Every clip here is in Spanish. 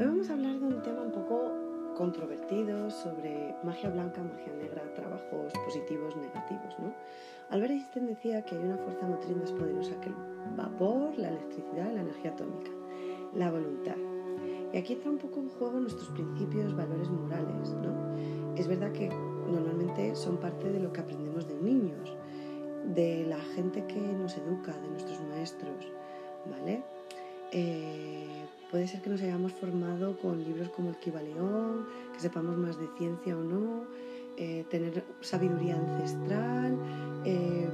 Hoy vamos a hablar de un tema un poco controvertido sobre magia blanca, magia negra, trabajos positivos, negativos. ¿no? Albert Einstein decía que hay una fuerza motriz más poderosa que el vapor, la electricidad la energía atómica, la voluntad. Y aquí entra un poco en juego nuestros principios, valores morales. ¿no? Es verdad que normalmente son parte de lo que aprendemos de niños, de la gente que nos educa, de nuestros maestros, ¿vale? Eh, puede ser que nos hayamos formado con libros como El Kibaleón, que sepamos más de ciencia o no, eh, tener sabiduría ancestral, eh,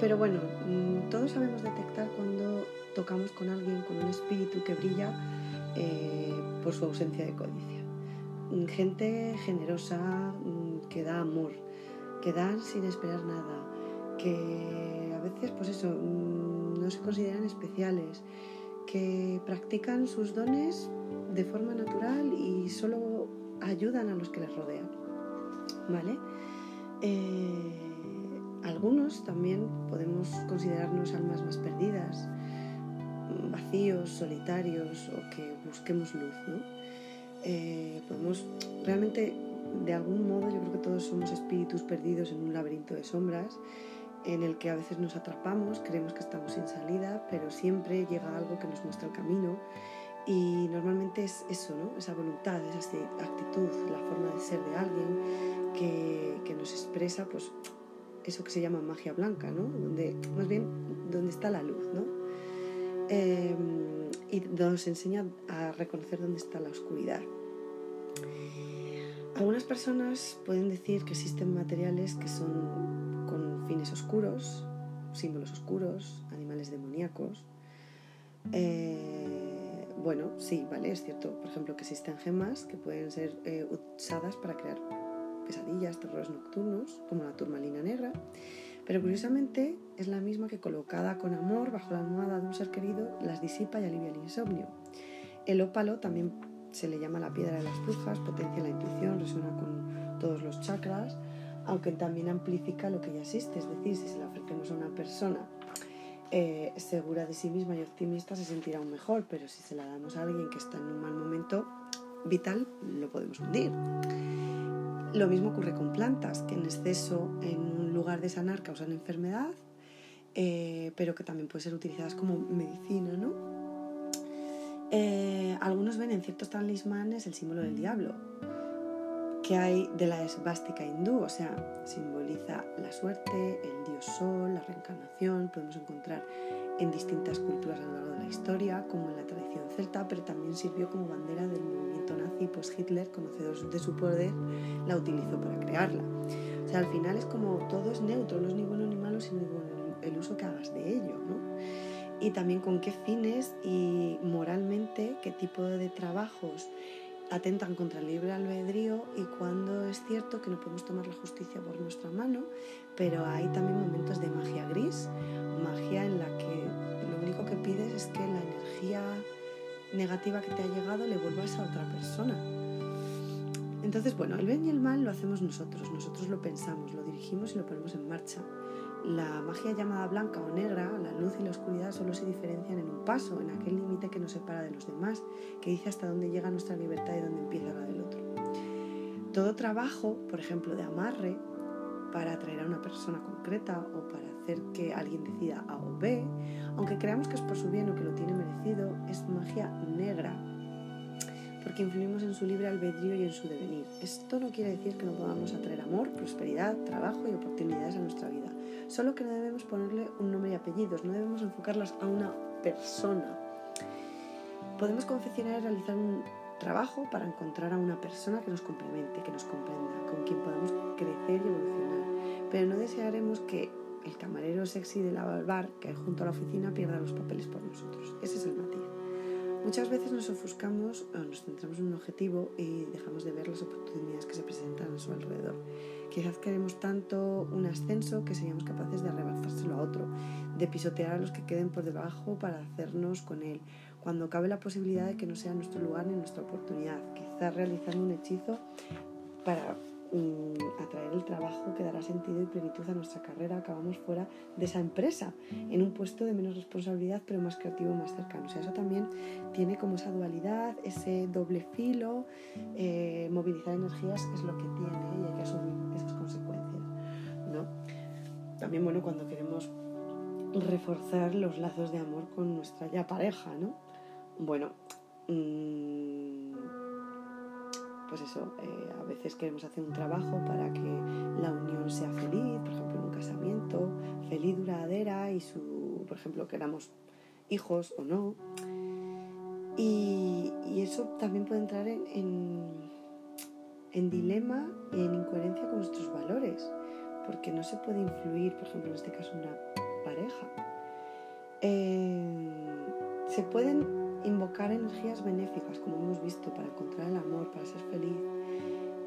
pero bueno, mm, todos sabemos detectar cuando tocamos con alguien con un espíritu que brilla por su ausencia de codicia. Mm, gente generosa mm, que da amor, que dan sin esperar nada, que a veces pues eso, no se consideran especiales, que practican sus dones de forma natural y solo ayudan a los que les rodean. ¿Vale? Eh, algunos también podemos considerarnos almas más perdidas, vacíos, solitarios o que busquemos luz. ¿no? Eh, podemos realmente, de algún modo, yo creo que todos somos espíritus perdidos en un laberinto de sombras en el que a veces nos atrapamos, creemos que estamos sin salida, pero siempre llega algo que nos muestra el camino y normalmente es eso, ¿no? esa voluntad, esa actitud, la forma de ser de alguien que, que nos expresa pues, eso que se llama magia blanca, ¿no? donde, más bien donde está la luz. ¿no? Eh, y nos enseña a reconocer dónde está la oscuridad. Algunas personas pueden decir que existen materiales que son fines oscuros, símbolos oscuros, animales demoníacos. Eh, bueno, sí, vale, es cierto, por ejemplo, que existen gemas que pueden ser eh, usadas para crear pesadillas, terrores nocturnos, como la turmalina negra, pero curiosamente es la misma que colocada con amor bajo la almohada de un ser querido las disipa y alivia el insomnio. El ópalo también se le llama la piedra de las brujas, potencia la intuición, resuena con todos los chakras aunque también amplifica lo que ya existe. Es decir, si se le ofrecemos a una persona eh, segura de sí misma y optimista, se sentirá aún mejor, pero si se la damos a alguien que está en un mal momento vital, lo podemos hundir. Lo mismo ocurre con plantas, que en exceso, en un lugar de sanar, causan enfermedad, eh, pero que también pueden ser utilizadas como medicina, ¿no? Eh, algunos ven en ciertos talismanes el símbolo del diablo, que hay de la esvástica hindú, o sea, simboliza la suerte, el dios sol, la reencarnación, podemos encontrar en distintas culturas a lo largo de la historia, como en la tradición celta, pero también sirvió como bandera del movimiento nazi, pues Hitler, conocedor de su poder, la utilizó para crearla. O sea, al final es como todo es neutro, no es ni bueno ni malo, sino el uso que hagas de ello, ¿no? Y también con qué fines y moralmente, qué tipo de trabajos atentan contra el libre albedrío y cuando es cierto que no podemos tomar la justicia por nuestra mano, pero hay también momentos de magia gris, magia en la que lo único que pides es que la energía negativa que te ha llegado le vuelvas a otra persona. Entonces, bueno, el bien y el mal lo hacemos nosotros, nosotros lo pensamos, lo dirigimos y lo ponemos en marcha. La magia llamada blanca o negra, la luz y la oscuridad solo se diferencian en un paso, en aquel límite que nos separa de los demás, que dice hasta dónde llega nuestra libertad y dónde empieza la del otro. Todo trabajo, por ejemplo, de amarre, para atraer a una persona concreta o para hacer que alguien decida A o B, aunque creamos que es por su bien o que lo tiene merecido, es magia negra, porque influimos en su libre albedrío y en su devenir. Esto no quiere decir que no podamos atraer amor, prosperidad, trabajo y oportunidades a nuestra vida Solo que no debemos ponerle un nombre y apellidos, no debemos enfocarlas a una persona. Podemos confeccionar y realizar un trabajo para encontrar a una persona que nos complemente, que nos comprenda, con quien podamos crecer y evolucionar. Pero no desearemos que el camarero sexy de la bar que hay junto a la oficina pierda los papeles por nosotros. Ese es el matiz. Muchas veces nos ofuscamos o nos centramos en un objetivo y dejamos de ver las oportunidades que se presentan a su alrededor. Quizás queremos tanto un ascenso que seríamos capaces de arrebatárselo a otro, de pisotear a los que queden por debajo para hacernos con él, cuando cabe la posibilidad de que no sea nuestro lugar ni nuestra oportunidad. Quizás realizando un hechizo para mm, atraer el trabajo que dará sentido y plenitud a nuestra carrera, acabamos fuera de esa empresa, en un puesto de menos responsabilidad, pero más creativo, más cercano. O sea, eso también tiene como esa dualidad, ese doble filo, eh, movilizar energías es lo que tiene y hay que asumir esas consecuencias. ¿no? También, bueno, cuando queremos reforzar los lazos de amor con nuestra ya pareja, ¿no? Bueno, mmm, pues eso, eh, a veces queremos hacer un trabajo para que la unión sea feliz, por ejemplo, en un casamiento, feliz, duradera y su, por ejemplo, queramos hijos o no. Y, eso también puede entrar en, en, dilema y en incoherencia con nuestros valores, porque no se puede influir, por ejemplo, en este caso, una pareja. Eh, se pueden invocar energías benéficas, como hemos visto, para encontrar el amor, para ser feliz.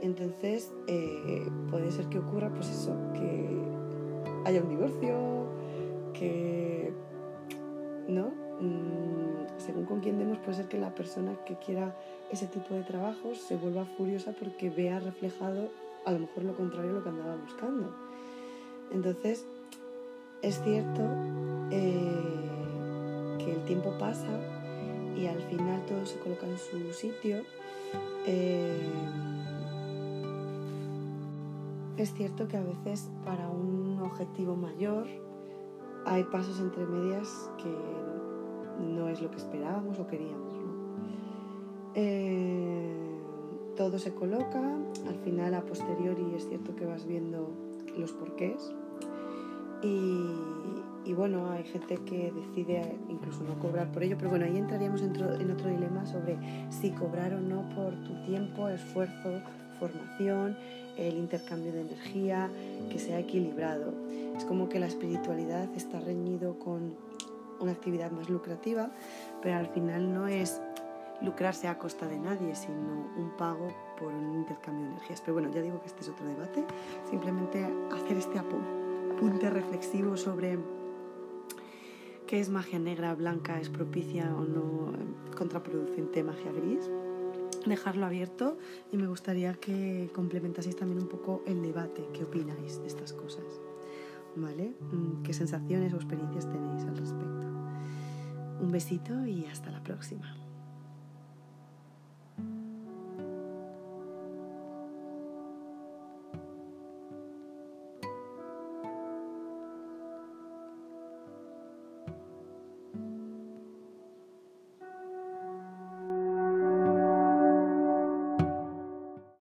Entonces, eh, puede ser que ocurra, pues eso, que haya un divorcio, que, ¿no? Mm, según con quién demos, puede ser que la persona que quiera ese tipo de trabajos se vuelva furiosa porque vea reflejado a lo mejor lo contrario a lo que andaba buscando. Entonces, es cierto eh, que el tiempo pasa y al final todo se coloca en su sitio. Eh, es cierto que a veces para un objetivo mayor hay pasos entre medias que no es lo que esperábamos o queríamos. Eh, todo se coloca, al final a posteriori es cierto que vas viendo los porqués y, y bueno, hay gente que decide incluso no cobrar por ello, pero bueno, ahí entraríamos en otro, dilema sobre si cobrar o no por tu tiempo, esfuerzo, formación, el intercambio de energía, que sea equilibrado. Es como que la espiritualidad está reñido con una actividad más lucrativa, pero al final no es lucrarse a costa de nadie, sino un pago por un intercambio de energías. Pero bueno, ya digo que este es otro debate, simplemente hacer este apunte reflexivo sobre qué es magia negra, blanca, es propicia o no, contraproducente magia gris. Dejarlo abierto y me gustaría que complementaseis también un poco el debate, qué opináis de estas cosas, ¿vale? Mm, ¿Qué sensaciones o experiencias tenéis al respecto? Un besito y hasta la próxima.